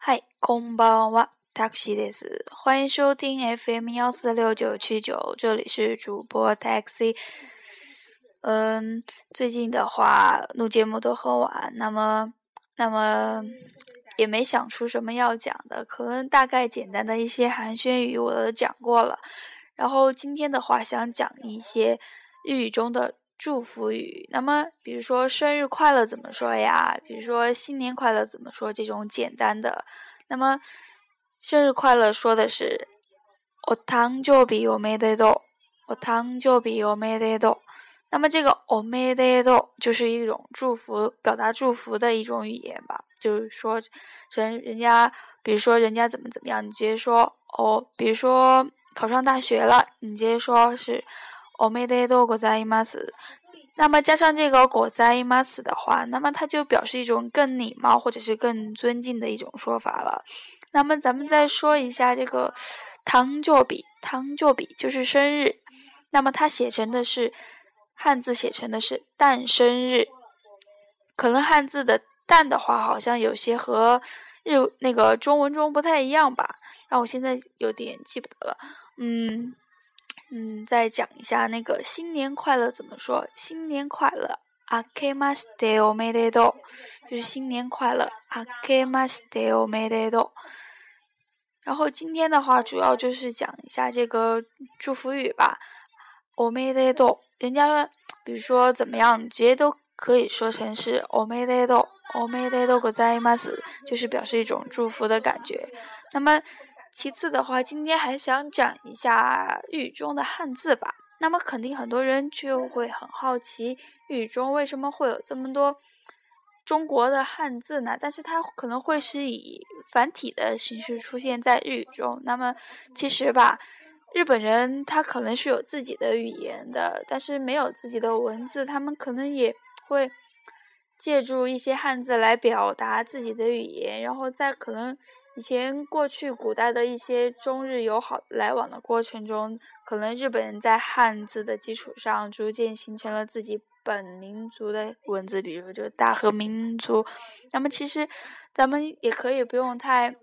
嗨，こんばんは、タクシーです。欢迎收听 FM 幺四六九七九，这里是主播 Taxi。嗯，最近的话录节目都很晚，那么，那么也没想出什么要讲的，可能大概简单的一些寒暄语我都讲过了。然后今天的话想讲一些日语中的。 祝福语，那么比如说生日快乐怎么说呀？比如说新年快乐怎么说？这种简单的，那么生日快乐说的是“お誕生日おめでとう”，“お誕生日おめでとう”。那么这个“おめでとう”就是一种祝福，表达祝福的一种语言吧。就是说，人人家，比如说人家怎么怎么样，你直接说“哦”。比如说考上大学了，你直接说是。 おめでとうございます。那么加上这个ございます的话，那么它就表示一种更礼貌或者是更尊敬的一种说法了。那么咱们再说一下这个汤就比，汤就比就是生日。那么它写成的是汉字，写成的是诞生日。可能汉字的诞的话，好像有些和日那个中文中不太一样吧。让我现在有点记不得了。嗯。 嗯，再讲一下那个新年快乐怎么说？新年快乐，あけましておめでとう，就是新年快乐，あけましておめでとう。然后今天的话，主要就是讲一下这个祝福语吧。おめでとう，人家比如说怎么样，直接都可以说成是おめでとう，おめでとうございます，就是表示一种祝福的感觉。那么。 其次的话，今天还想讲一下日语中的汉字吧。那么肯定很多人就会很好奇，日语中为什么会有这么多中国的汉字呢？但是它可能会是以繁体的形式出现在日语中。那么其实吧，日本人他可能是有自己的语言的，但是没有自己的文字，他们可能也会借助一些汉字来表达自己的语言，然后再可能。以前过去古代的一些中日友好来往的过程中，可能日本人在汉字的基础上逐渐形成了自己本民族的文字，比如就大和民族。那么其实咱们也可以不用太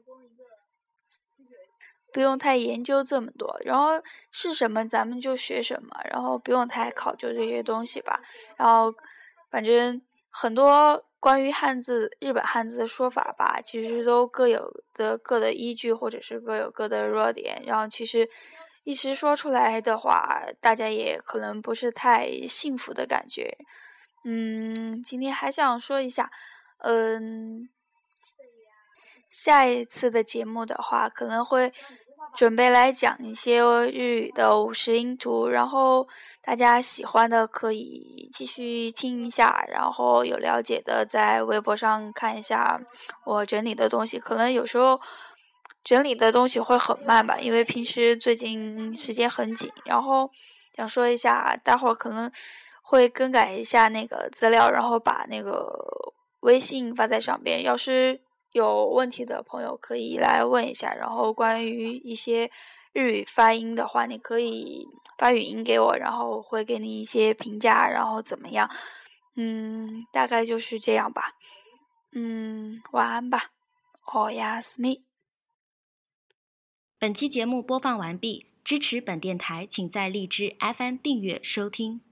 不用太研究这么多，然后是什么咱们就学什么，然后不用太考究这些东西吧。然后反正很多。关于汉字，日本汉字的说法吧，其实都各有的各的依据，或者是各有各的弱点。然后其实一时说出来的话，大家也可能不是太幸福的感觉。嗯，今天还想说一下，嗯，下一次的节目的话，可能会。准备来讲一些日语的五十音图，然后大家喜欢的可以继续听一下，然后有了解的在微博上看一下我整理的东西。可能有时候整理的东西会很慢吧，因为平时最近时间很紧。然后想说一下，待会儿可能会更改一下那个资料，然后把那个微信发在上边。要是有问题的朋友可以来问一下，然后关于一些日语发音的话，你可以发语音给我，然后会给你一些评价，然后怎么样？嗯，大概就是这样吧。嗯，晚安吧。哦呀，思密。本期节目播放完毕，支持本电台，请在荔枝 FM 订阅收听。